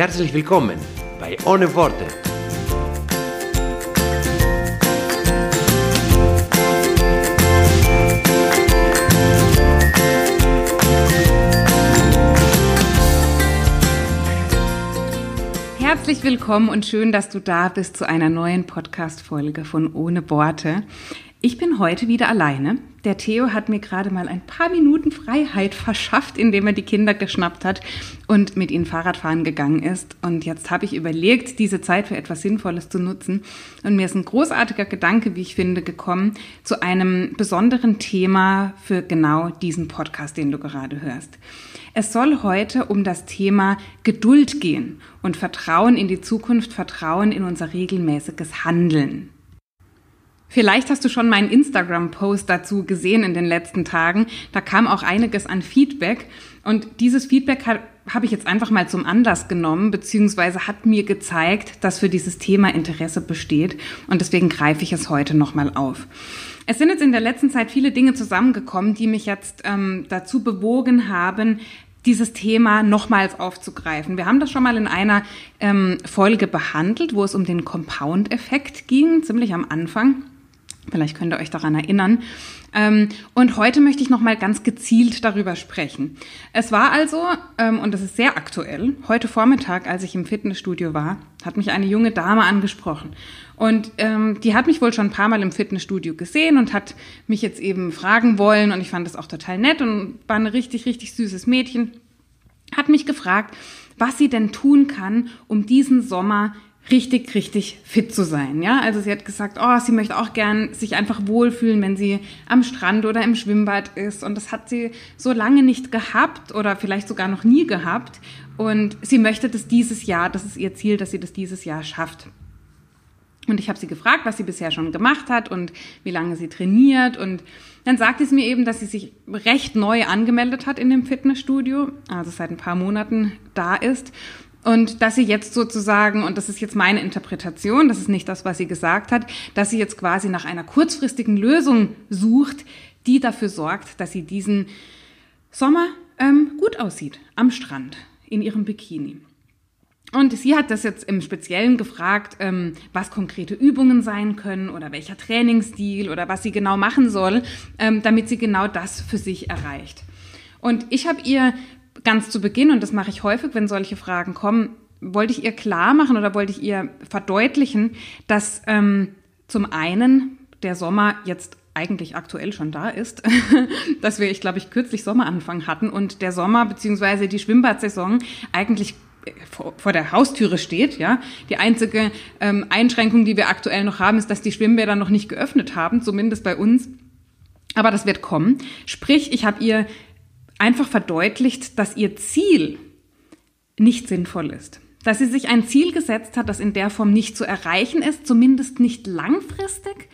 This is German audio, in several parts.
Herzlich willkommen bei Ohne Worte. Herzlich willkommen und schön, dass du da bist zu einer neuen Podcast-Folge von Ohne Worte. Ich bin heute wieder alleine. Der Theo hat mir gerade mal ein paar Minuten Freiheit verschafft, indem er die Kinder geschnappt hat und mit ihnen Fahrradfahren gegangen ist. Und jetzt habe ich überlegt, diese Zeit für etwas Sinnvolles zu nutzen. Und mir ist ein großartiger Gedanke, wie ich finde, gekommen zu einem besonderen Thema für genau diesen Podcast, den du gerade hörst. Es soll heute um das Thema Geduld gehen und Vertrauen in die Zukunft, Vertrauen in unser regelmäßiges Handeln. Vielleicht hast du schon meinen Instagram-Post dazu gesehen in den letzten Tagen. Da kam auch einiges an Feedback. Und dieses Feedback habe hab ich jetzt einfach mal zum Anlass genommen, beziehungsweise hat mir gezeigt, dass für dieses Thema Interesse besteht. Und deswegen greife ich es heute nochmal auf. Es sind jetzt in der letzten Zeit viele Dinge zusammengekommen, die mich jetzt ähm, dazu bewogen haben, dieses Thema nochmals aufzugreifen. Wir haben das schon mal in einer ähm, Folge behandelt, wo es um den Compound-Effekt ging, ziemlich am Anfang. Vielleicht könnt ihr euch daran erinnern. Ähm, und heute möchte ich nochmal ganz gezielt darüber sprechen. Es war also, ähm, und das ist sehr aktuell, heute Vormittag, als ich im Fitnessstudio war, hat mich eine junge Dame angesprochen. Und ähm, die hat mich wohl schon ein paar Mal im Fitnessstudio gesehen und hat mich jetzt eben fragen wollen. Und ich fand das auch total nett und war ein richtig, richtig süßes Mädchen. Hat mich gefragt, was sie denn tun kann, um diesen Sommer richtig, richtig fit zu sein. Ja, also sie hat gesagt, oh, sie möchte auch gern sich einfach wohlfühlen, wenn sie am Strand oder im Schwimmbad ist. Und das hat sie so lange nicht gehabt oder vielleicht sogar noch nie gehabt. Und sie möchte das dieses Jahr, das ist ihr Ziel, dass sie das dieses Jahr schafft. Und ich habe sie gefragt, was sie bisher schon gemacht hat und wie lange sie trainiert. Und dann sagte sie mir eben, dass sie sich recht neu angemeldet hat in dem Fitnessstudio, also seit ein paar Monaten da ist. Und dass sie jetzt sozusagen, und das ist jetzt meine Interpretation, das ist nicht das, was sie gesagt hat, dass sie jetzt quasi nach einer kurzfristigen Lösung sucht, die dafür sorgt, dass sie diesen Sommer ähm, gut aussieht am Strand in ihrem Bikini. Und sie hat das jetzt im Speziellen gefragt, ähm, was konkrete Übungen sein können oder welcher Trainingsstil oder was sie genau machen soll, ähm, damit sie genau das für sich erreicht. Und ich habe ihr ganz zu Beginn, und das mache ich häufig, wenn solche Fragen kommen, wollte ich ihr klar machen oder wollte ich ihr verdeutlichen, dass ähm, zum einen der Sommer jetzt eigentlich aktuell schon da ist, dass wir, ich glaube ich, kürzlich Sommeranfang hatten und der Sommer beziehungsweise die Schwimmbadsaison eigentlich vor, vor der Haustüre steht. Ja, die einzige ähm, Einschränkung, die wir aktuell noch haben, ist, dass die Schwimmbäder noch nicht geöffnet haben, zumindest bei uns. Aber das wird kommen. Sprich, ich habe ihr einfach verdeutlicht, dass ihr Ziel nicht sinnvoll ist. Dass sie sich ein Ziel gesetzt hat, das in der Form nicht zu erreichen ist, zumindest nicht langfristig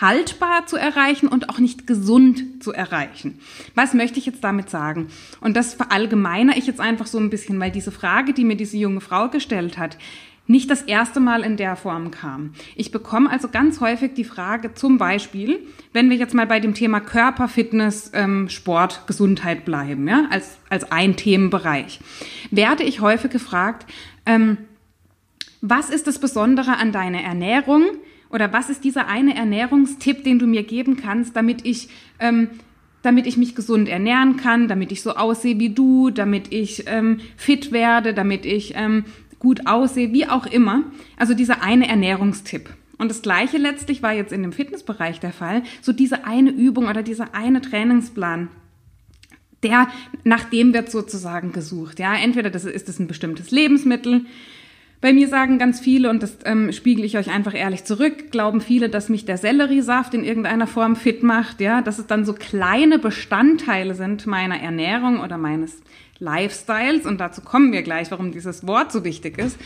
haltbar zu erreichen und auch nicht gesund zu erreichen. Was möchte ich jetzt damit sagen? Und das verallgemeine ich jetzt einfach so ein bisschen, weil diese Frage, die mir diese junge Frau gestellt hat, nicht das erste Mal in der Form kam. Ich bekomme also ganz häufig die Frage, zum Beispiel, wenn wir jetzt mal bei dem Thema Körper, Fitness, ähm, Sport, Gesundheit bleiben, ja, als, als ein Themenbereich, werde ich häufig gefragt, ähm, was ist das Besondere an deiner Ernährung oder was ist dieser eine Ernährungstipp, den du mir geben kannst, damit ich ähm, damit ich mich gesund ernähren kann, damit ich so aussehe wie du, damit ich ähm, fit werde, damit ich ähm, gut aussehe, wie auch immer. Also dieser eine Ernährungstipp. Und das gleiche letztlich war jetzt in dem Fitnessbereich der Fall. So diese eine Übung oder dieser eine Trainingsplan, der, nach dem wird sozusagen gesucht. Ja, entweder das ist es ein bestimmtes Lebensmittel. Bei mir sagen ganz viele, und das ähm, spiegel ich euch einfach ehrlich zurück, glauben viele, dass mich der Selleriesaft in irgendeiner Form fit macht, ja, dass es dann so kleine Bestandteile sind meiner Ernährung oder meines Lifestyles, und dazu kommen wir gleich, warum dieses Wort so wichtig ist.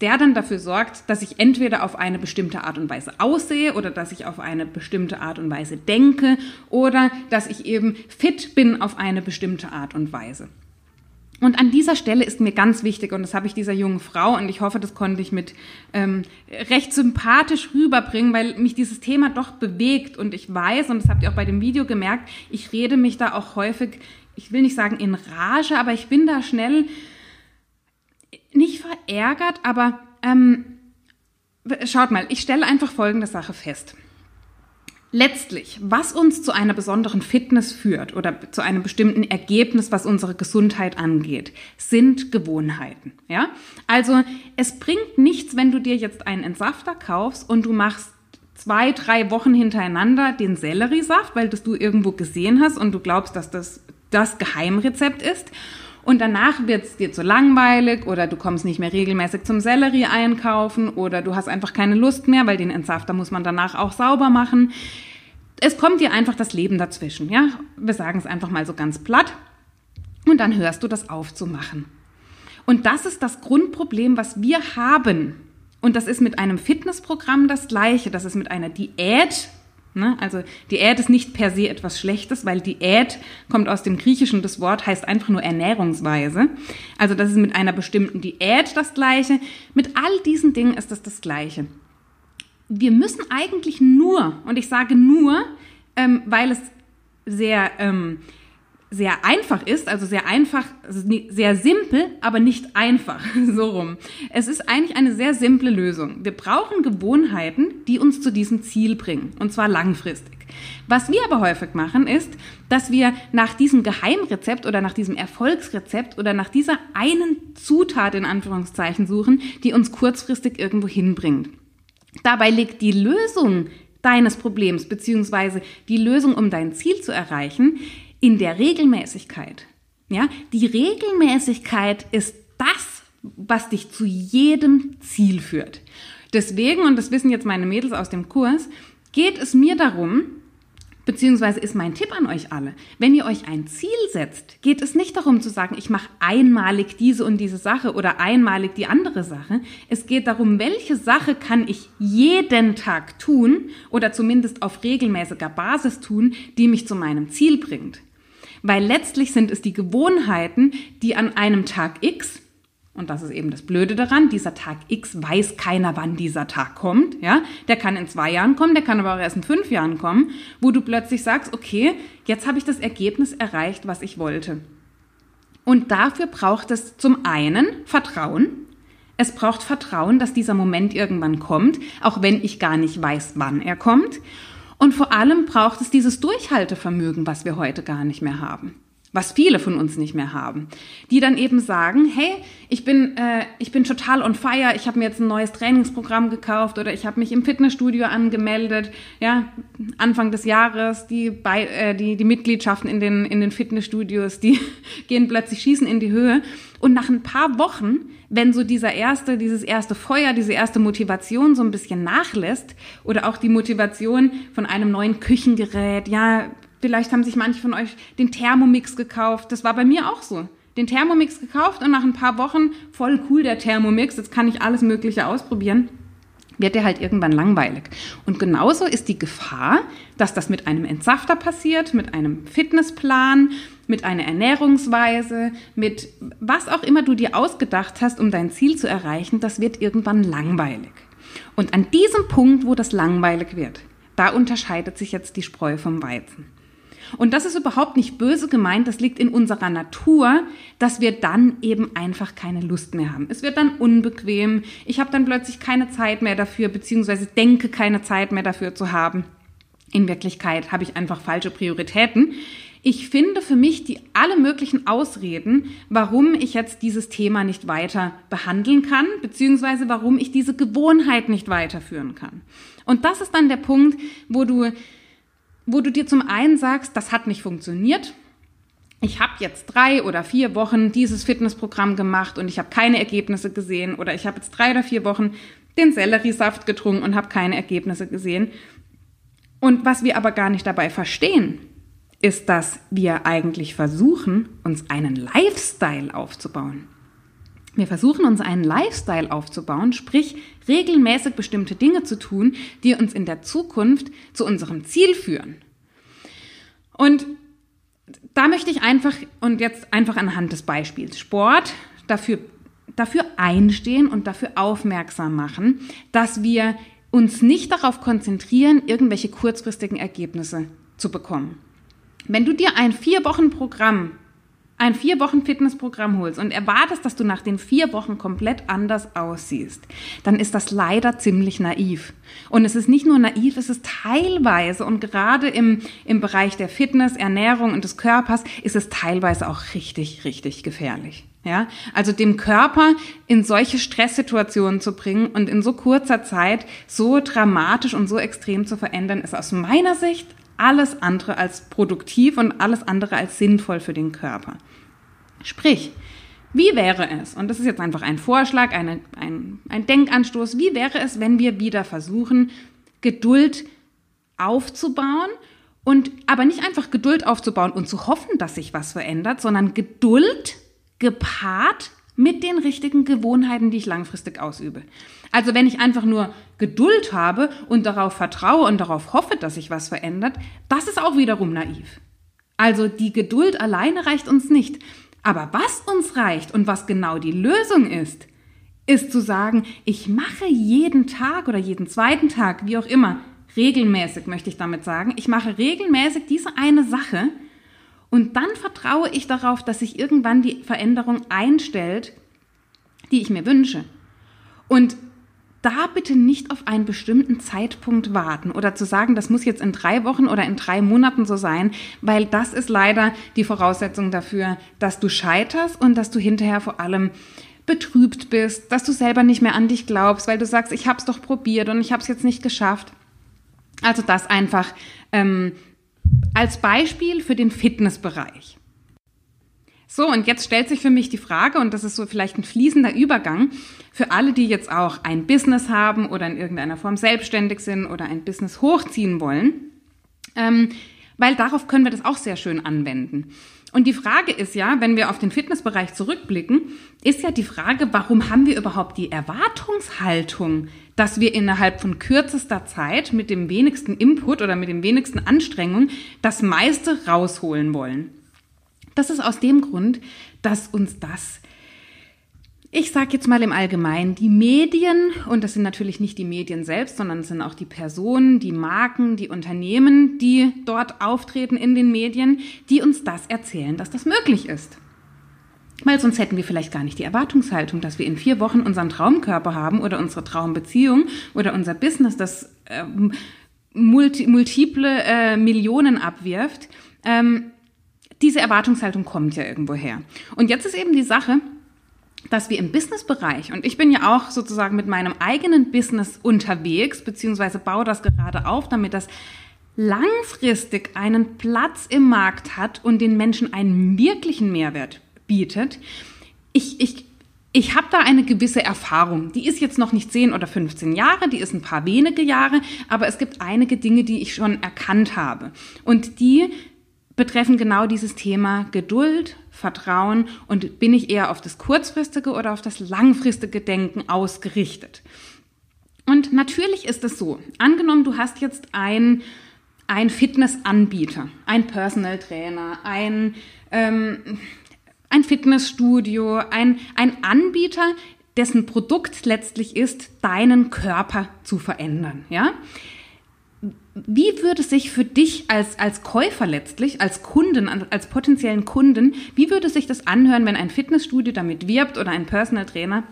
der dann dafür sorgt, dass ich entweder auf eine bestimmte Art und Weise aussehe oder dass ich auf eine bestimmte Art und Weise denke oder dass ich eben fit bin auf eine bestimmte Art und Weise. Und an dieser Stelle ist mir ganz wichtig, und das habe ich dieser jungen Frau, und ich hoffe, das konnte ich mit ähm, recht sympathisch rüberbringen, weil mich dieses Thema doch bewegt. Und ich weiß, und das habt ihr auch bei dem Video gemerkt, ich rede mich da auch häufig, ich will nicht sagen in Rage, aber ich bin da schnell nicht verärgert, aber ähm, schaut mal, ich stelle einfach folgende Sache fest. Letztlich, was uns zu einer besonderen Fitness führt oder zu einem bestimmten Ergebnis, was unsere Gesundheit angeht, sind Gewohnheiten. Ja? Also es bringt nichts, wenn du dir jetzt einen Entsafter kaufst und du machst zwei, drei Wochen hintereinander den Selleriesaft, weil das du irgendwo gesehen hast und du glaubst, dass das das Geheimrezept ist. Und danach wird es dir zu langweilig oder du kommst nicht mehr regelmäßig zum Sellerie einkaufen oder du hast einfach keine Lust mehr, weil den Entsafter muss man danach auch sauber machen es kommt dir einfach das Leben dazwischen, ja? Wir sagen es einfach mal so ganz platt. Und dann hörst du das aufzumachen. Und das ist das Grundproblem, was wir haben. Und das ist mit einem Fitnessprogramm das gleiche. Das ist mit einer Diät. Ne? Also Diät ist nicht per se etwas Schlechtes, weil Diät kommt aus dem Griechischen. Das Wort heißt einfach nur Ernährungsweise. Also das ist mit einer bestimmten Diät das gleiche. Mit all diesen Dingen ist das das gleiche wir müssen eigentlich nur, und ich sage nur, ähm, weil es sehr, ähm, sehr einfach ist, also sehr einfach, also sehr simpel, aber nicht einfach, so rum. Es ist eigentlich eine sehr simple Lösung. Wir brauchen Gewohnheiten, die uns zu diesem Ziel bringen, und zwar langfristig. Was wir aber häufig machen, ist, dass wir nach diesem Geheimrezept oder nach diesem Erfolgsrezept oder nach dieser einen Zutat in Anführungszeichen suchen, die uns kurzfristig irgendwo hinbringt. Dabei liegt die Lösung deines Problems beziehungsweise die Lösung, um dein Ziel zu erreichen, in der Regelmäßigkeit. Ja, die Regelmäßigkeit ist das, was dich zu jedem Ziel führt. Deswegen, und das wissen jetzt meine Mädels aus dem Kurs, geht es mir darum, Beziehungsweise ist mein Tipp an euch alle, wenn ihr euch ein Ziel setzt, geht es nicht darum zu sagen, ich mache einmalig diese und diese Sache oder einmalig die andere Sache. Es geht darum, welche Sache kann ich jeden Tag tun oder zumindest auf regelmäßiger Basis tun, die mich zu meinem Ziel bringt. Weil letztlich sind es die Gewohnheiten, die an einem Tag X und das ist eben das Blöde daran. Dieser Tag X weiß keiner, wann dieser Tag kommt. Ja, der kann in zwei Jahren kommen, der kann aber auch erst in fünf Jahren kommen, wo du plötzlich sagst, okay, jetzt habe ich das Ergebnis erreicht, was ich wollte. Und dafür braucht es zum einen Vertrauen. Es braucht Vertrauen, dass dieser Moment irgendwann kommt, auch wenn ich gar nicht weiß, wann er kommt. Und vor allem braucht es dieses Durchhaltevermögen, was wir heute gar nicht mehr haben was viele von uns nicht mehr haben, die dann eben sagen, hey, ich bin, äh, ich bin total on fire, ich habe mir jetzt ein neues Trainingsprogramm gekauft oder ich habe mich im Fitnessstudio angemeldet, ja, Anfang des Jahres, die, bei, äh, die, die Mitgliedschaften in den, in den Fitnessstudios, die gehen plötzlich schießen in die Höhe. Und nach ein paar Wochen, wenn so dieser erste, dieses erste Feuer, diese erste Motivation so ein bisschen nachlässt oder auch die Motivation von einem neuen Küchengerät, ja, Vielleicht haben sich manche von euch den Thermomix gekauft. Das war bei mir auch so. Den Thermomix gekauft und nach ein paar Wochen, voll cool der Thermomix, jetzt kann ich alles Mögliche ausprobieren, wird der halt irgendwann langweilig. Und genauso ist die Gefahr, dass das mit einem Entsafter passiert, mit einem Fitnessplan, mit einer Ernährungsweise, mit was auch immer du dir ausgedacht hast, um dein Ziel zu erreichen, das wird irgendwann langweilig. Und an diesem Punkt, wo das langweilig wird, da unterscheidet sich jetzt die Spreu vom Weizen. Und das ist überhaupt nicht böse gemeint, das liegt in unserer Natur, dass wir dann eben einfach keine Lust mehr haben. Es wird dann unbequem, ich habe dann plötzlich keine Zeit mehr dafür, beziehungsweise denke keine Zeit mehr dafür zu haben. In Wirklichkeit habe ich einfach falsche Prioritäten. Ich finde für mich die alle möglichen Ausreden, warum ich jetzt dieses Thema nicht weiter behandeln kann, beziehungsweise warum ich diese Gewohnheit nicht weiterführen kann. Und das ist dann der Punkt, wo du wo du dir zum einen sagst, das hat nicht funktioniert. Ich habe jetzt drei oder vier Wochen dieses Fitnessprogramm gemacht und ich habe keine Ergebnisse gesehen oder ich habe jetzt drei oder vier Wochen den Selleriesaft getrunken und habe keine Ergebnisse gesehen. Und was wir aber gar nicht dabei verstehen, ist, dass wir eigentlich versuchen, uns einen Lifestyle aufzubauen. Wir versuchen uns einen Lifestyle aufzubauen, sprich regelmäßig bestimmte Dinge zu tun, die uns in der Zukunft zu unserem Ziel führen. Und da möchte ich einfach und jetzt einfach anhand des Beispiels Sport dafür, dafür einstehen und dafür aufmerksam machen, dass wir uns nicht darauf konzentrieren, irgendwelche kurzfristigen Ergebnisse zu bekommen. Wenn du dir ein vier Wochen Programm, ein vier Wochen Fitnessprogramm holst und erwartest, dass du nach den vier Wochen komplett anders aussiehst, dann ist das leider ziemlich naiv. Und es ist nicht nur naiv, es ist teilweise und gerade im, im Bereich der Fitness, Ernährung und des Körpers ist es teilweise auch richtig, richtig gefährlich. Ja, also dem Körper in solche Stresssituationen zu bringen und in so kurzer Zeit so dramatisch und so extrem zu verändern, ist aus meiner Sicht alles andere als produktiv und alles andere als sinnvoll für den Körper. Sprich, wie wäre es, und das ist jetzt einfach ein Vorschlag, eine, ein, ein Denkanstoß, wie wäre es, wenn wir wieder versuchen, Geduld aufzubauen und aber nicht einfach Geduld aufzubauen und zu hoffen, dass sich was verändert, sondern Geduld gepaart mit den richtigen Gewohnheiten, die ich langfristig ausübe. Also wenn ich einfach nur Geduld habe und darauf vertraue und darauf hoffe, dass sich was verändert, das ist auch wiederum naiv. Also die Geduld alleine reicht uns nicht. Aber was uns reicht und was genau die Lösung ist, ist zu sagen, ich mache jeden Tag oder jeden zweiten Tag, wie auch immer, regelmäßig möchte ich damit sagen, ich mache regelmäßig diese eine Sache, und dann vertraue ich darauf, dass sich irgendwann die Veränderung einstellt, die ich mir wünsche. Und da bitte nicht auf einen bestimmten Zeitpunkt warten oder zu sagen, das muss jetzt in drei Wochen oder in drei Monaten so sein, weil das ist leider die Voraussetzung dafür, dass du scheiterst und dass du hinterher vor allem betrübt bist, dass du selber nicht mehr an dich glaubst, weil du sagst, ich habe es doch probiert und ich habe es jetzt nicht geschafft. Also das einfach ähm, als Beispiel für den Fitnessbereich. So, und jetzt stellt sich für mich die Frage, und das ist so vielleicht ein fließender Übergang, für alle, die jetzt auch ein Business haben oder in irgendeiner Form selbstständig sind oder ein Business hochziehen wollen, ähm, weil darauf können wir das auch sehr schön anwenden. Und die Frage ist ja, wenn wir auf den Fitnessbereich zurückblicken, ist ja die Frage, warum haben wir überhaupt die Erwartungshaltung, dass wir innerhalb von kürzester Zeit mit dem wenigsten Input oder mit den wenigsten Anstrengungen das meiste rausholen wollen. Das ist aus dem Grund, dass uns das ich sage jetzt mal im Allgemeinen, die Medien, und das sind natürlich nicht die Medien selbst, sondern es sind auch die Personen, die Marken, die Unternehmen, die dort auftreten in den Medien, die uns das erzählen, dass das möglich ist. Weil sonst hätten wir vielleicht gar nicht die Erwartungshaltung, dass wir in vier Wochen unseren Traumkörper haben oder unsere Traumbeziehung oder unser Business, das äh, multi, multiple äh, Millionen abwirft. Ähm, diese Erwartungshaltung kommt ja irgendwo her. Und jetzt ist eben die Sache, dass wir im Businessbereich, und ich bin ja auch sozusagen mit meinem eigenen Business unterwegs, beziehungsweise baue das gerade auf, damit das langfristig einen Platz im Markt hat und den Menschen einen wirklichen Mehrwert bietet. Ich, ich, ich habe da eine gewisse Erfahrung. Die ist jetzt noch nicht 10 oder 15 Jahre, die ist ein paar wenige Jahre, aber es gibt einige Dinge, die ich schon erkannt habe. Und die betreffen genau dieses Thema Geduld, Vertrauen und bin ich eher auf das kurzfristige oder auf das langfristige Denken ausgerichtet. Und natürlich ist es so, angenommen, du hast jetzt ein, ein Fitnessanbieter, ein Personal Trainer, ein, ähm, ein Fitnessstudio, ein, ein Anbieter, dessen Produkt letztlich ist, deinen Körper zu verändern. Ja? Wie würde sich für dich als, als Käufer letztlich, als Kunden, als potenziellen Kunden, wie würde sich das anhören, wenn ein Fitnessstudio damit wirbt oder ein Personal Trainer,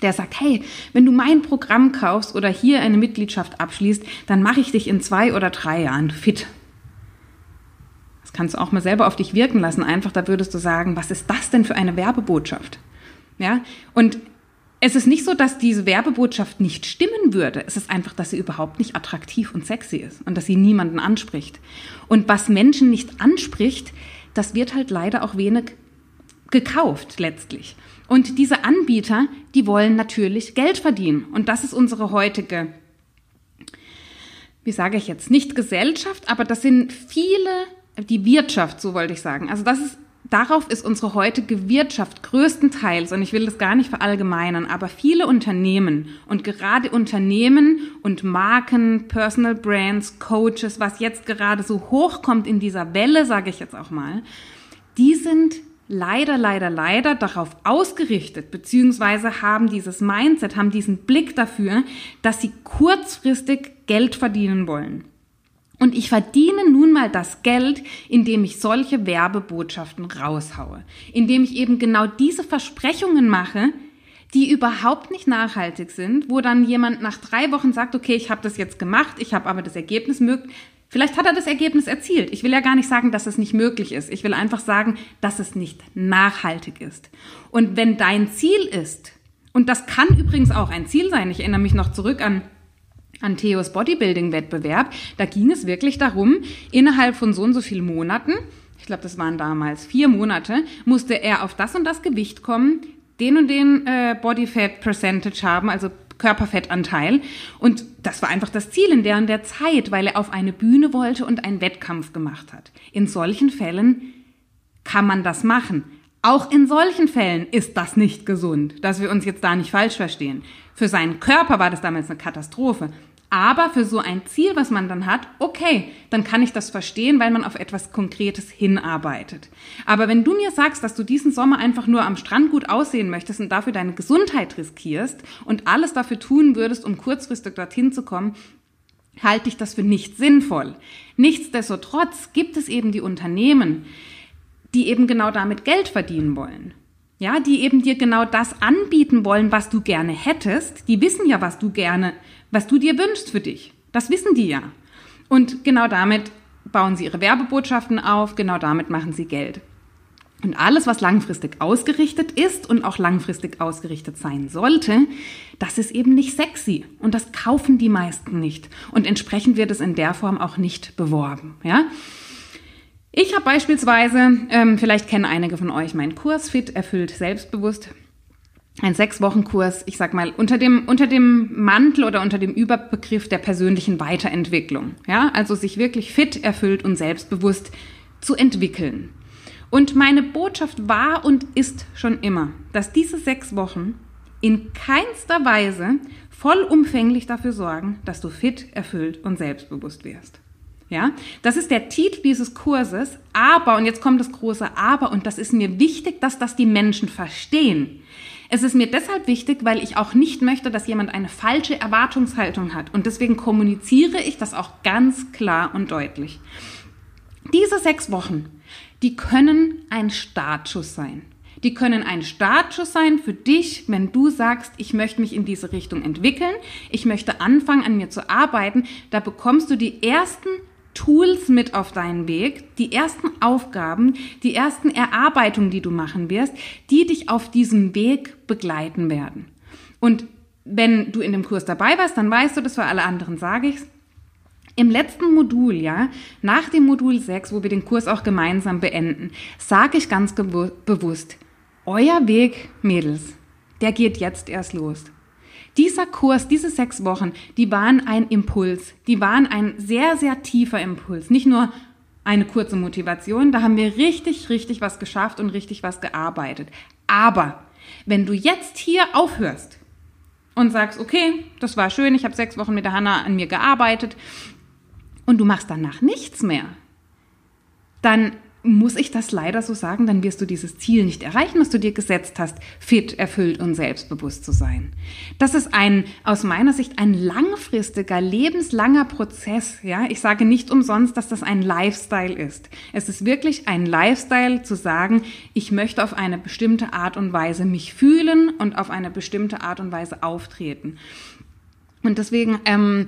der sagt, hey, wenn du mein Programm kaufst oder hier eine Mitgliedschaft abschließt, dann mache ich dich in zwei oder drei Jahren fit. Das kannst du auch mal selber auf dich wirken lassen. Einfach, da würdest du sagen, was ist das denn für eine Werbebotschaft? Ja, und es ist nicht so, dass diese Werbebotschaft nicht stimmen würde. Es ist einfach, dass sie überhaupt nicht attraktiv und sexy ist und dass sie niemanden anspricht. Und was Menschen nicht anspricht, das wird halt leider auch wenig gekauft letztlich. Und diese Anbieter, die wollen natürlich Geld verdienen. Und das ist unsere heutige, wie sage ich jetzt, nicht Gesellschaft, aber das sind viele, die Wirtschaft, so wollte ich sagen. Also das ist darauf ist unsere heutige Wirtschaft größtenteils, und ich will das gar nicht verallgemeinern, aber viele Unternehmen und gerade Unternehmen und Marken, Personal Brands, Coaches, was jetzt gerade so hochkommt in dieser Welle, sage ich jetzt auch mal, die sind leider, leider, leider darauf ausgerichtet, beziehungsweise haben dieses Mindset, haben diesen Blick dafür, dass sie kurzfristig Geld verdienen wollen. Und ich verdiene nun mal das Geld, indem ich solche Werbebotschaften raushaue, indem ich eben genau diese Versprechungen mache, die überhaupt nicht nachhaltig sind, wo dann jemand nach drei Wochen sagt, okay, ich habe das jetzt gemacht, ich habe aber das Ergebnis möglich. Vielleicht hat er das Ergebnis erzielt. Ich will ja gar nicht sagen, dass es nicht möglich ist. Ich will einfach sagen, dass es nicht nachhaltig ist. Und wenn dein Ziel ist, und das kann übrigens auch ein Ziel sein, ich erinnere mich noch zurück an an Theos Bodybuilding-Wettbewerb. Da ging es wirklich darum, innerhalb von so und so vielen Monaten, ich glaube, das waren damals vier Monate, musste er auf das und das Gewicht kommen, den und den äh, Body Fat Percentage haben, also Körperfettanteil. Und das war einfach das Ziel in der und der Zeit, weil er auf eine Bühne wollte und einen Wettkampf gemacht hat. In solchen Fällen kann man das machen. Auch in solchen Fällen ist das nicht gesund, dass wir uns jetzt da nicht falsch verstehen. Für seinen Körper war das damals eine Katastrophe. Aber für so ein Ziel, was man dann hat, okay, dann kann ich das verstehen, weil man auf etwas Konkretes hinarbeitet. Aber wenn du mir sagst, dass du diesen Sommer einfach nur am Strand gut aussehen möchtest und dafür deine Gesundheit riskierst und alles dafür tun würdest, um kurzfristig dorthin zu kommen, halte ich das für nicht sinnvoll. Nichtsdestotrotz gibt es eben die Unternehmen, die eben genau damit Geld verdienen wollen. Ja, die eben dir genau das anbieten wollen, was du gerne hättest. Die wissen ja, was du gerne, was du dir wünschst für dich. Das wissen die ja. Und genau damit bauen sie ihre Werbebotschaften auf, genau damit machen sie Geld. Und alles, was langfristig ausgerichtet ist und auch langfristig ausgerichtet sein sollte, das ist eben nicht sexy. Und das kaufen die meisten nicht. Und entsprechend wird es in der Form auch nicht beworben. Ja? Ich habe beispielsweise, ähm, vielleicht kennen einige von euch meinen Kurs Fit, erfüllt, selbstbewusst. Ein sechs Wochen Kurs, ich sag mal, unter dem, unter dem Mantel oder unter dem Überbegriff der persönlichen Weiterentwicklung. Ja, also sich wirklich fit, erfüllt und selbstbewusst zu entwickeln. Und meine Botschaft war und ist schon immer, dass diese sechs Wochen in keinster Weise vollumfänglich dafür sorgen, dass du fit, erfüllt und selbstbewusst wirst. Ja, das ist der Titel dieses Kurses. Aber, und jetzt kommt das große Aber, und das ist mir wichtig, dass das die Menschen verstehen. Es ist mir deshalb wichtig, weil ich auch nicht möchte, dass jemand eine falsche Erwartungshaltung hat. Und deswegen kommuniziere ich das auch ganz klar und deutlich. Diese sechs Wochen, die können ein Startschuss sein. Die können ein Startschuss sein für dich, wenn du sagst, ich möchte mich in diese Richtung entwickeln, ich möchte anfangen, an mir zu arbeiten. Da bekommst du die ersten Tools mit auf deinen Weg, die ersten Aufgaben, die ersten Erarbeitungen, die du machen wirst, die dich auf diesem Weg begleiten werden. Und wenn du in dem Kurs dabei warst, dann weißt du, das für alle anderen sage ich's. Im letzten Modul, ja, nach dem Modul 6, wo wir den Kurs auch gemeinsam beenden, sage ich ganz bewusst, euer Weg, Mädels, der geht jetzt erst los. Dieser Kurs, diese sechs Wochen, die waren ein Impuls. Die waren ein sehr, sehr tiefer Impuls. Nicht nur eine kurze Motivation, da haben wir richtig, richtig was geschafft und richtig was gearbeitet. Aber wenn du jetzt hier aufhörst und sagst, okay, das war schön, ich habe sechs Wochen mit der Hanna an mir gearbeitet und du machst danach nichts mehr, dann muss ich das leider so sagen, dann wirst du dieses Ziel nicht erreichen, was du dir gesetzt hast, fit, erfüllt und selbstbewusst zu sein. Das ist ein, aus meiner Sicht, ein langfristiger, lebenslanger Prozess. Ja, ich sage nicht umsonst, dass das ein Lifestyle ist. Es ist wirklich ein Lifestyle zu sagen, ich möchte auf eine bestimmte Art und Weise mich fühlen und auf eine bestimmte Art und Weise auftreten. Und deswegen, ähm,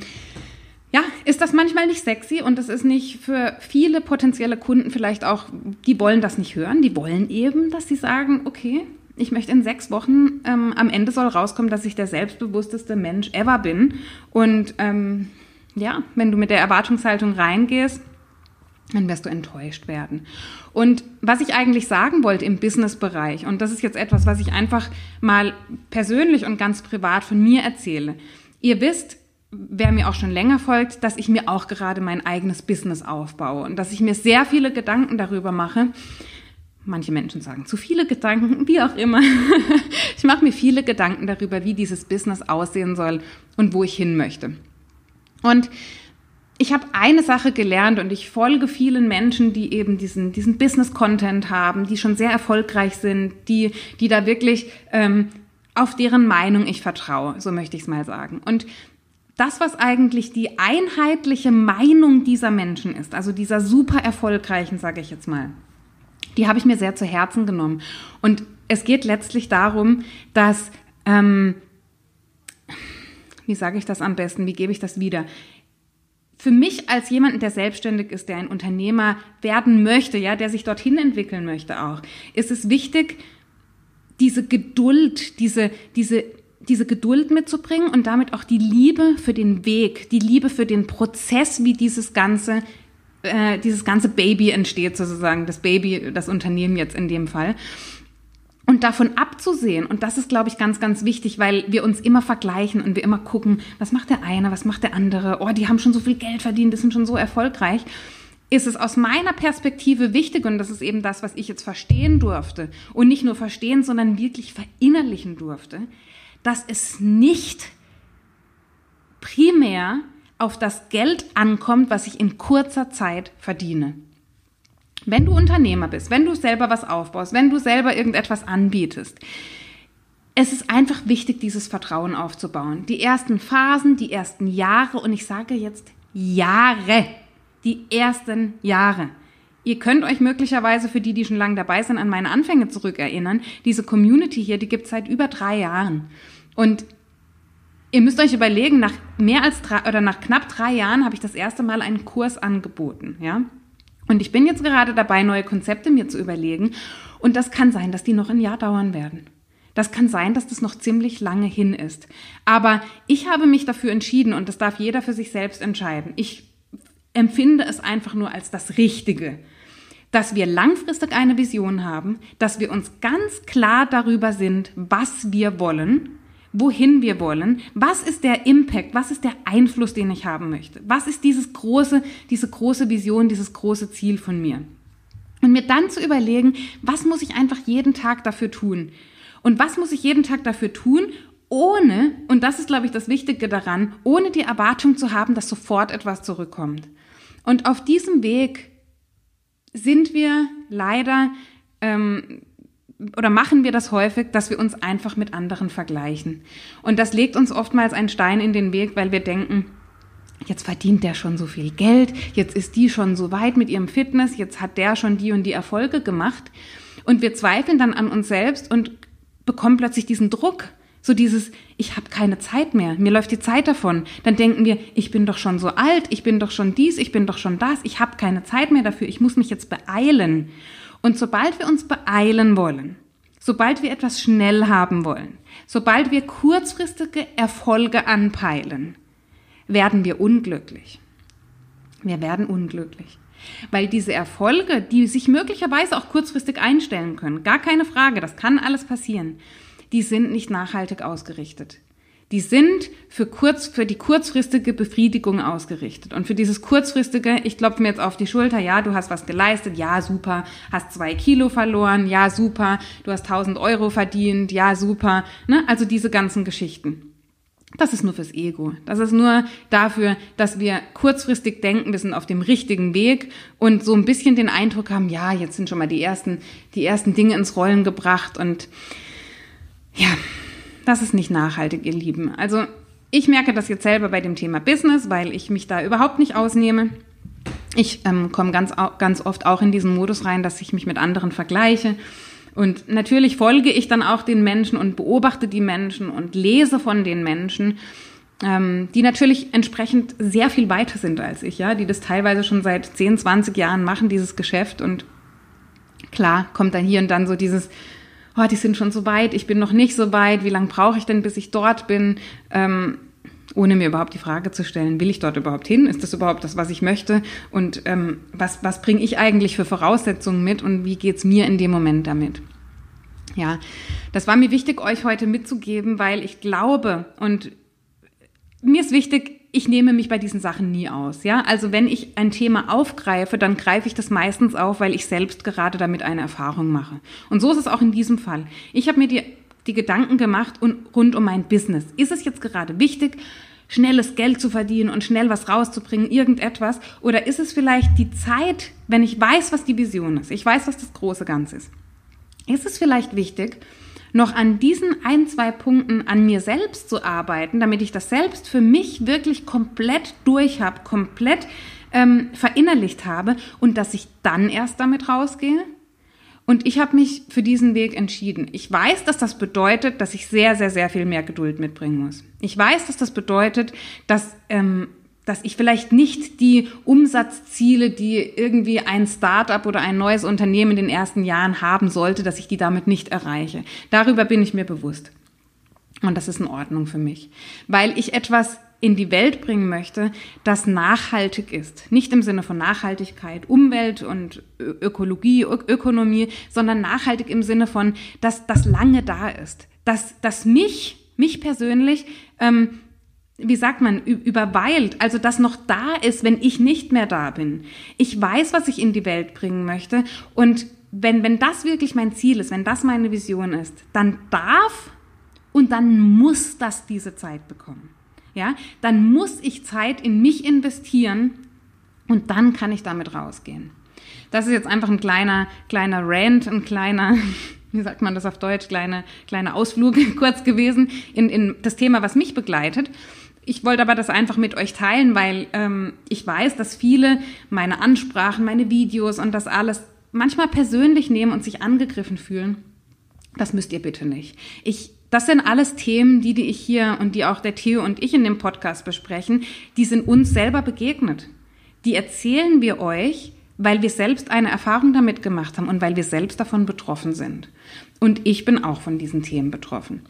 ja, ist das manchmal nicht sexy und das ist nicht für viele potenzielle Kunden vielleicht auch, die wollen das nicht hören, die wollen eben, dass sie sagen, okay, ich möchte in sechs Wochen, ähm, am Ende soll rauskommen, dass ich der selbstbewussteste Mensch ever bin. Und ähm, ja, wenn du mit der Erwartungshaltung reingehst, dann wirst du enttäuscht werden. Und was ich eigentlich sagen wollte im Business-Bereich, und das ist jetzt etwas, was ich einfach mal persönlich und ganz privat von mir erzähle. Ihr wisst, wer mir auch schon länger folgt, dass ich mir auch gerade mein eigenes Business aufbaue und dass ich mir sehr viele Gedanken darüber mache, manche Menschen sagen zu viele Gedanken, wie auch immer. ich mache mir viele Gedanken darüber, wie dieses Business aussehen soll und wo ich hin möchte. Und ich habe eine Sache gelernt und ich folge vielen Menschen, die eben diesen, diesen Business-Content haben, die schon sehr erfolgreich sind, die, die da wirklich ähm, auf deren Meinung ich vertraue, so möchte ich es mal sagen. Und das, was eigentlich die einheitliche Meinung dieser Menschen ist, also dieser super erfolgreichen, sage ich jetzt mal, die habe ich mir sehr zu Herzen genommen. Und es geht letztlich darum, dass, ähm, wie sage ich das am besten, wie gebe ich das wieder? für mich als jemanden, der selbstständig ist, der ein Unternehmer werden möchte, ja, der sich dorthin entwickeln möchte auch, ist es wichtig, diese Geduld, diese, diese, diese Geduld mitzubringen und damit auch die Liebe für den Weg, die Liebe für den Prozess, wie dieses ganze, äh, dieses ganze Baby entsteht sozusagen, das Baby, das Unternehmen jetzt in dem Fall und davon abzusehen. Und das ist, glaube ich, ganz, ganz wichtig, weil wir uns immer vergleichen und wir immer gucken, was macht der eine, was macht der andere. Oh, die haben schon so viel Geld verdient, die sind schon so erfolgreich. Ist es aus meiner Perspektive wichtig, und das ist eben das, was ich jetzt verstehen durfte, und nicht nur verstehen, sondern wirklich verinnerlichen durfte, dass es nicht primär auf das Geld ankommt, was ich in kurzer Zeit verdiene. Wenn du Unternehmer bist, wenn du selber was aufbaust, wenn du selber irgendetwas anbietest, es ist einfach wichtig, dieses Vertrauen aufzubauen. Die ersten Phasen, die ersten Jahre und ich sage jetzt Jahre, die ersten Jahre. Ihr könnt euch möglicherweise für die, die schon lange dabei sind, an meine Anfänge zurückerinnern. Diese Community hier, die gibt es seit über drei Jahren. Und ihr müsst euch überlegen, nach mehr als drei oder nach knapp drei Jahren habe ich das erste Mal einen Kurs angeboten, ja. Und ich bin jetzt gerade dabei, neue Konzepte mir zu überlegen. Und das kann sein, dass die noch ein Jahr dauern werden. Das kann sein, dass das noch ziemlich lange hin ist. Aber ich habe mich dafür entschieden und das darf jeder für sich selbst entscheiden. Ich empfinde es einfach nur als das Richtige, dass wir langfristig eine Vision haben, dass wir uns ganz klar darüber sind, was wir wollen wohin wir wollen, was ist der Impact, was ist der Einfluss, den ich haben möchte, was ist dieses große, diese große Vision, dieses große Ziel von mir. Und mir dann zu überlegen, was muss ich einfach jeden Tag dafür tun? Und was muss ich jeden Tag dafür tun, ohne, und das ist, glaube ich, das Wichtige daran, ohne die Erwartung zu haben, dass sofort etwas zurückkommt. Und auf diesem Weg sind wir leider ähm, oder machen wir das häufig, dass wir uns einfach mit anderen vergleichen. Und das legt uns oftmals einen Stein in den Weg, weil wir denken, jetzt verdient der schon so viel Geld, jetzt ist die schon so weit mit ihrem Fitness, jetzt hat der schon die und die Erfolge gemacht. Und wir zweifeln dann an uns selbst und bekommen plötzlich diesen Druck, so dieses, ich habe keine Zeit mehr, mir läuft die Zeit davon. Dann denken wir, ich bin doch schon so alt, ich bin doch schon dies, ich bin doch schon das, ich habe keine Zeit mehr dafür, ich muss mich jetzt beeilen. Und sobald wir uns beeilen wollen, sobald wir etwas schnell haben wollen, sobald wir kurzfristige Erfolge anpeilen, werden wir unglücklich. Wir werden unglücklich. Weil diese Erfolge, die sich möglicherweise auch kurzfristig einstellen können, gar keine Frage, das kann alles passieren, die sind nicht nachhaltig ausgerichtet die sind für kurz, für die kurzfristige Befriedigung ausgerichtet. Und für dieses kurzfristige, ich klopfe mir jetzt auf die Schulter, ja, du hast was geleistet, ja, super, hast zwei Kilo verloren, ja, super, du hast 1000 Euro verdient, ja, super, ne? Also diese ganzen Geschichten. Das ist nur fürs Ego. Das ist nur dafür, dass wir kurzfristig denken, wir sind auf dem richtigen Weg und so ein bisschen den Eindruck haben, ja, jetzt sind schon mal die ersten, die ersten Dinge ins Rollen gebracht und ja, das ist nicht nachhaltig, ihr Lieben. Also ich merke das jetzt selber bei dem Thema Business, weil ich mich da überhaupt nicht ausnehme. Ich ähm, komme ganz, ganz oft auch in diesen Modus rein, dass ich mich mit anderen vergleiche. Und natürlich folge ich dann auch den Menschen und beobachte die Menschen und lese von den Menschen, ähm, die natürlich entsprechend sehr viel weiter sind als ich, ja, die das teilweise schon seit 10, 20 Jahren machen, dieses Geschäft. Und klar kommt dann hier und dann so dieses, oh, die sind schon so weit, ich bin noch nicht so weit, wie lange brauche ich denn, bis ich dort bin? Ähm, ohne mir überhaupt die Frage zu stellen, will ich dort überhaupt hin? Ist das überhaupt das, was ich möchte? Und ähm, was, was bringe ich eigentlich für Voraussetzungen mit und wie geht's mir in dem Moment damit? Ja, das war mir wichtig, euch heute mitzugeben, weil ich glaube und mir ist wichtig, ich nehme mich bei diesen Sachen nie aus. Ja, also wenn ich ein Thema aufgreife, dann greife ich das meistens auf, weil ich selbst gerade damit eine Erfahrung mache. Und so ist es auch in diesem Fall. Ich habe mir die, die Gedanken gemacht und rund um mein Business. Ist es jetzt gerade wichtig, schnelles Geld zu verdienen und schnell was rauszubringen, irgendetwas? Oder ist es vielleicht die Zeit, wenn ich weiß, was die Vision ist, ich weiß, was das große Ganze ist, ist es vielleicht wichtig, noch an diesen ein, zwei Punkten an mir selbst zu arbeiten, damit ich das selbst für mich wirklich komplett durch habe, komplett ähm, verinnerlicht habe und dass ich dann erst damit rausgehe? Und ich habe mich für diesen Weg entschieden. Ich weiß, dass das bedeutet, dass ich sehr, sehr, sehr viel mehr Geduld mitbringen muss. Ich weiß, dass das bedeutet, dass ähm, dass ich vielleicht nicht die Umsatzziele, die irgendwie ein Startup oder ein neues Unternehmen in den ersten Jahren haben sollte, dass ich die damit nicht erreiche. Darüber bin ich mir bewusst. Und das ist in Ordnung für mich, weil ich etwas in die Welt bringen möchte, das nachhaltig ist. Nicht im Sinne von Nachhaltigkeit, Umwelt und Ökologie, Ökonomie, sondern nachhaltig im Sinne von, dass das lange da ist. Dass, dass mich, mich persönlich, ähm, wie sagt man, überweilt, also das noch da ist, wenn ich nicht mehr da bin. Ich weiß, was ich in die Welt bringen möchte und wenn, wenn das wirklich mein Ziel ist, wenn das meine Vision ist, dann darf und dann muss das diese Zeit bekommen. Ja, dann muss ich Zeit in mich investieren und dann kann ich damit rausgehen. Das ist jetzt einfach ein kleiner, kleiner Rant, ein kleiner, wie sagt man das auf Deutsch, kleiner, kleiner Ausflug kurz gewesen in, in das Thema, was mich begleitet. Ich wollte aber das einfach mit euch teilen, weil ähm, ich weiß, dass viele meine Ansprachen, meine Videos und das alles manchmal persönlich nehmen und sich angegriffen fühlen. Das müsst ihr bitte nicht. Ich das sind alles Themen, die, die ich hier und die auch der Theo und ich in dem Podcast besprechen, die sind uns selber begegnet. Die erzählen wir euch, weil wir selbst eine Erfahrung damit gemacht haben und weil wir selbst davon betroffen sind. Und ich bin auch von diesen Themen betroffen.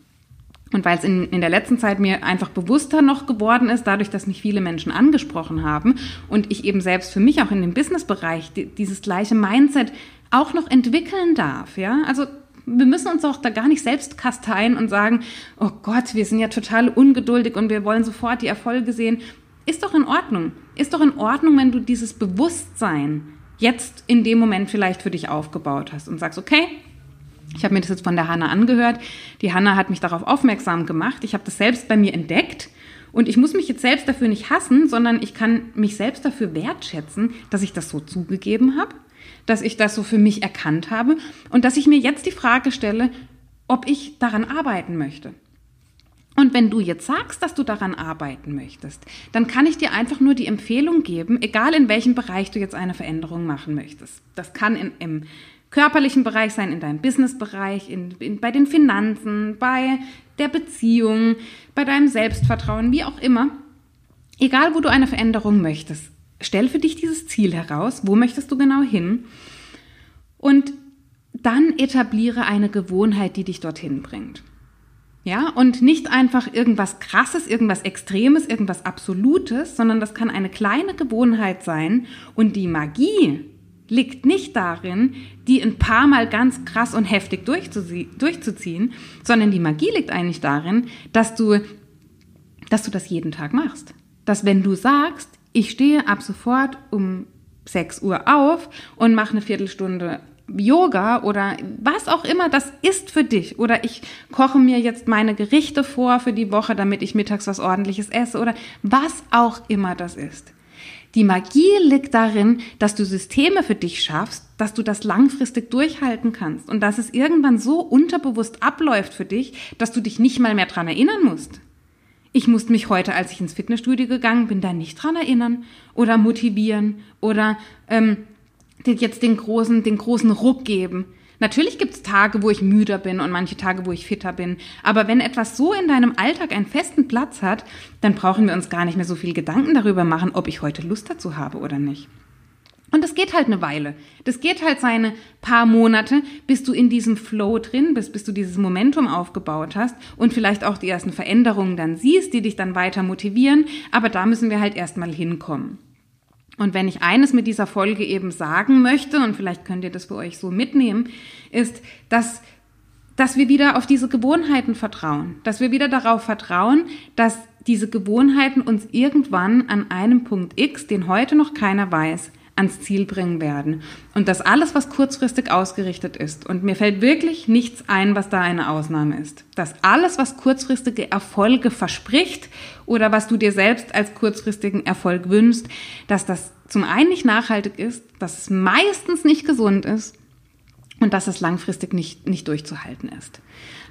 Und weil es in, in der letzten Zeit mir einfach bewusster noch geworden ist, dadurch, dass mich viele Menschen angesprochen haben und ich eben selbst für mich auch in dem Businessbereich die, dieses gleiche Mindset auch noch entwickeln darf, ja. Also wir müssen uns auch da gar nicht selbst kasteien und sagen, oh Gott, wir sind ja total ungeduldig und wir wollen sofort die Erfolge sehen. Ist doch in Ordnung. Ist doch in Ordnung, wenn du dieses Bewusstsein jetzt in dem Moment vielleicht für dich aufgebaut hast und sagst, okay, ich habe mir das jetzt von der Hanna angehört. Die Hanna hat mich darauf aufmerksam gemacht. Ich habe das selbst bei mir entdeckt. Und ich muss mich jetzt selbst dafür nicht hassen, sondern ich kann mich selbst dafür wertschätzen, dass ich das so zugegeben habe, dass ich das so für mich erkannt habe und dass ich mir jetzt die Frage stelle, ob ich daran arbeiten möchte. Und wenn du jetzt sagst, dass du daran arbeiten möchtest, dann kann ich dir einfach nur die Empfehlung geben, egal in welchem Bereich du jetzt eine Veränderung machen möchtest. Das kann in, im körperlichen Bereich sein, in deinem Businessbereich, in, in, bei den Finanzen, bei der Beziehung, bei deinem Selbstvertrauen, wie auch immer. Egal, wo du eine Veränderung möchtest, stell für dich dieses Ziel heraus. Wo möchtest du genau hin? Und dann etabliere eine Gewohnheit, die dich dorthin bringt. Ja, und nicht einfach irgendwas Krasses, irgendwas Extremes, irgendwas Absolutes, sondern das kann eine kleine Gewohnheit sein und die Magie liegt nicht darin, die ein paar Mal ganz krass und heftig durchzuziehen, sondern die Magie liegt eigentlich darin, dass du, dass du das jeden Tag machst. Dass wenn du sagst, ich stehe ab sofort um 6 Uhr auf und mache eine Viertelstunde Yoga oder was auch immer das ist für dich. Oder ich koche mir jetzt meine Gerichte vor für die Woche, damit ich mittags was ordentliches esse oder was auch immer das ist. Die Magie liegt darin, dass du Systeme für dich schaffst, dass du das langfristig durchhalten kannst und dass es irgendwann so unterbewusst abläuft für dich, dass du dich nicht mal mehr dran erinnern musst. Ich musste mich heute, als ich ins Fitnessstudio gegangen bin, da nicht dran erinnern oder motivieren oder ähm, jetzt den großen, den großen Ruck geben. Natürlich gibt es Tage, wo ich müder bin und manche Tage, wo ich fitter bin. Aber wenn etwas so in deinem Alltag einen festen Platz hat, dann brauchen wir uns gar nicht mehr so viel Gedanken darüber machen, ob ich heute Lust dazu habe oder nicht. Und das geht halt eine Weile. Das geht halt seine paar Monate, bis du in diesem Flow drin bist, bis du dieses Momentum aufgebaut hast und vielleicht auch die ersten Veränderungen dann siehst, die dich dann weiter motivieren. Aber da müssen wir halt erstmal hinkommen. Und wenn ich eines mit dieser Folge eben sagen möchte, und vielleicht könnt ihr das für euch so mitnehmen, ist, dass dass wir wieder auf diese Gewohnheiten vertrauen, dass wir wieder darauf vertrauen, dass diese Gewohnheiten uns irgendwann an einem Punkt X, den heute noch keiner weiß, ans Ziel bringen werden. Und dass alles, was kurzfristig ausgerichtet ist, und mir fällt wirklich nichts ein, was da eine Ausnahme ist, dass alles, was kurzfristige Erfolge verspricht oder was du dir selbst als kurzfristigen Erfolg wünschst, dass das zum einen nicht nachhaltig ist, dass es meistens nicht gesund ist und dass es langfristig nicht, nicht durchzuhalten ist.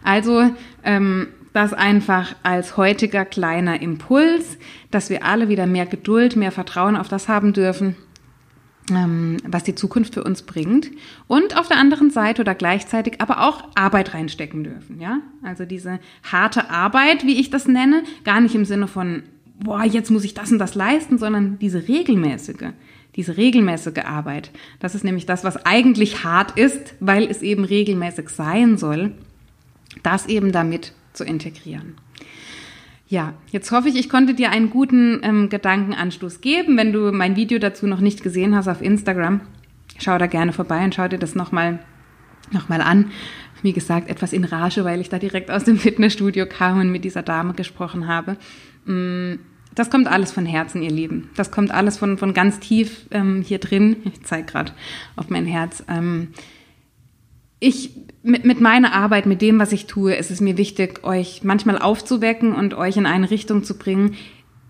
Also ähm, das einfach als heutiger kleiner Impuls, dass wir alle wieder mehr Geduld, mehr Vertrauen auf das haben dürfen, was die Zukunft für uns bringt und auf der anderen Seite oder gleichzeitig aber auch Arbeit reinstecken dürfen, ja? Also diese harte Arbeit, wie ich das nenne, gar nicht im Sinne von boah, jetzt muss ich das und das leisten, sondern diese regelmäßige, diese regelmäßige Arbeit. Das ist nämlich das, was eigentlich hart ist, weil es eben regelmäßig sein soll, das eben damit zu integrieren. Ja, jetzt hoffe ich, ich konnte dir einen guten ähm, Gedankenanstoß geben. Wenn du mein Video dazu noch nicht gesehen hast auf Instagram, schau da gerne vorbei und schau dir das nochmal noch mal an. Wie gesagt, etwas in Rage, weil ich da direkt aus dem Fitnessstudio kam und mit dieser Dame gesprochen habe. Mm, das kommt alles von Herzen, ihr Lieben. Das kommt alles von, von ganz tief ähm, hier drin. Ich zeige gerade auf mein Herz. Ähm, ich mit, mit meiner Arbeit, mit dem, was ich tue, ist es mir wichtig, euch manchmal aufzuwecken und euch in eine Richtung zu bringen,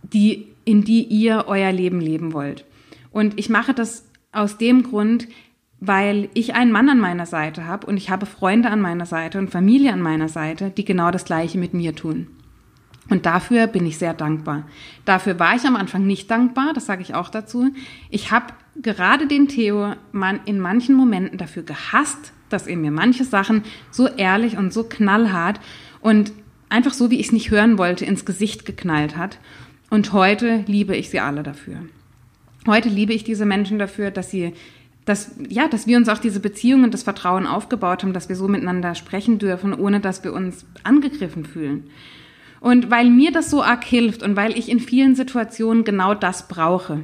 die, in die ihr euer Leben leben wollt. Und ich mache das aus dem Grund, weil ich einen Mann an meiner Seite habe und ich habe Freunde an meiner Seite und Familie an meiner Seite, die genau das Gleiche mit mir tun. Und dafür bin ich sehr dankbar. Dafür war ich am Anfang nicht dankbar, das sage ich auch dazu. Ich habe gerade den Theo in manchen Momenten dafür gehasst, dass er mir manche Sachen so ehrlich und so knallhart und einfach so, wie ich es nicht hören wollte, ins Gesicht geknallt hat. Und heute liebe ich sie alle dafür. Heute liebe ich diese Menschen dafür, dass sie, dass, ja, dass wir uns auch diese Beziehungen und das Vertrauen aufgebaut haben, dass wir so miteinander sprechen dürfen, ohne dass wir uns angegriffen fühlen. Und weil mir das so arg hilft und weil ich in vielen Situationen genau das brauche,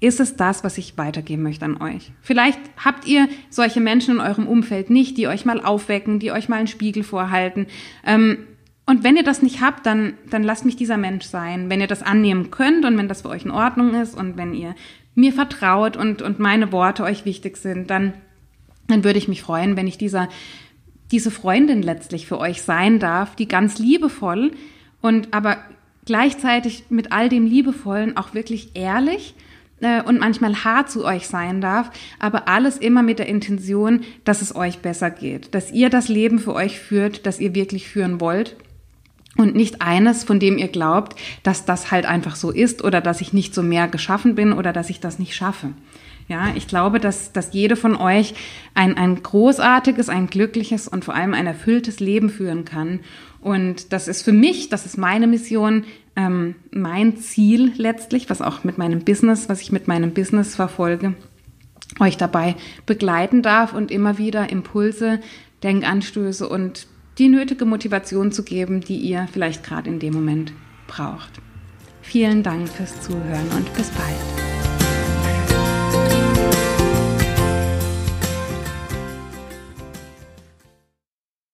ist es das, was ich weitergeben möchte an euch. Vielleicht habt ihr solche Menschen in eurem Umfeld nicht, die euch mal aufwecken, die euch mal einen Spiegel vorhalten. Ähm, und wenn ihr das nicht habt, dann, dann lasst mich dieser Mensch sein. Wenn ihr das annehmen könnt und wenn das für euch in Ordnung ist und wenn ihr mir vertraut und, und meine Worte euch wichtig sind, dann, dann würde ich mich freuen, wenn ich dieser, diese Freundin letztlich für euch sein darf, die ganz liebevoll und aber gleichzeitig mit all dem Liebevollen auch wirklich ehrlich äh, und manchmal hart zu euch sein darf, aber alles immer mit der Intention, dass es euch besser geht, dass ihr das Leben für euch führt, das ihr wirklich führen wollt und nicht eines, von dem ihr glaubt, dass das halt einfach so ist oder dass ich nicht so mehr geschaffen bin oder dass ich das nicht schaffe. Ja, ich glaube, dass, dass jede von euch ein, ein großartiges, ein glückliches und vor allem ein erfülltes Leben führen kann. Und das ist für mich, das ist meine Mission, ähm, mein Ziel letztlich, was auch mit meinem Business, was ich mit meinem Business verfolge, euch dabei begleiten darf und immer wieder Impulse, Denkanstöße und die nötige Motivation zu geben, die ihr vielleicht gerade in dem Moment braucht. Vielen Dank fürs Zuhören und bis bald.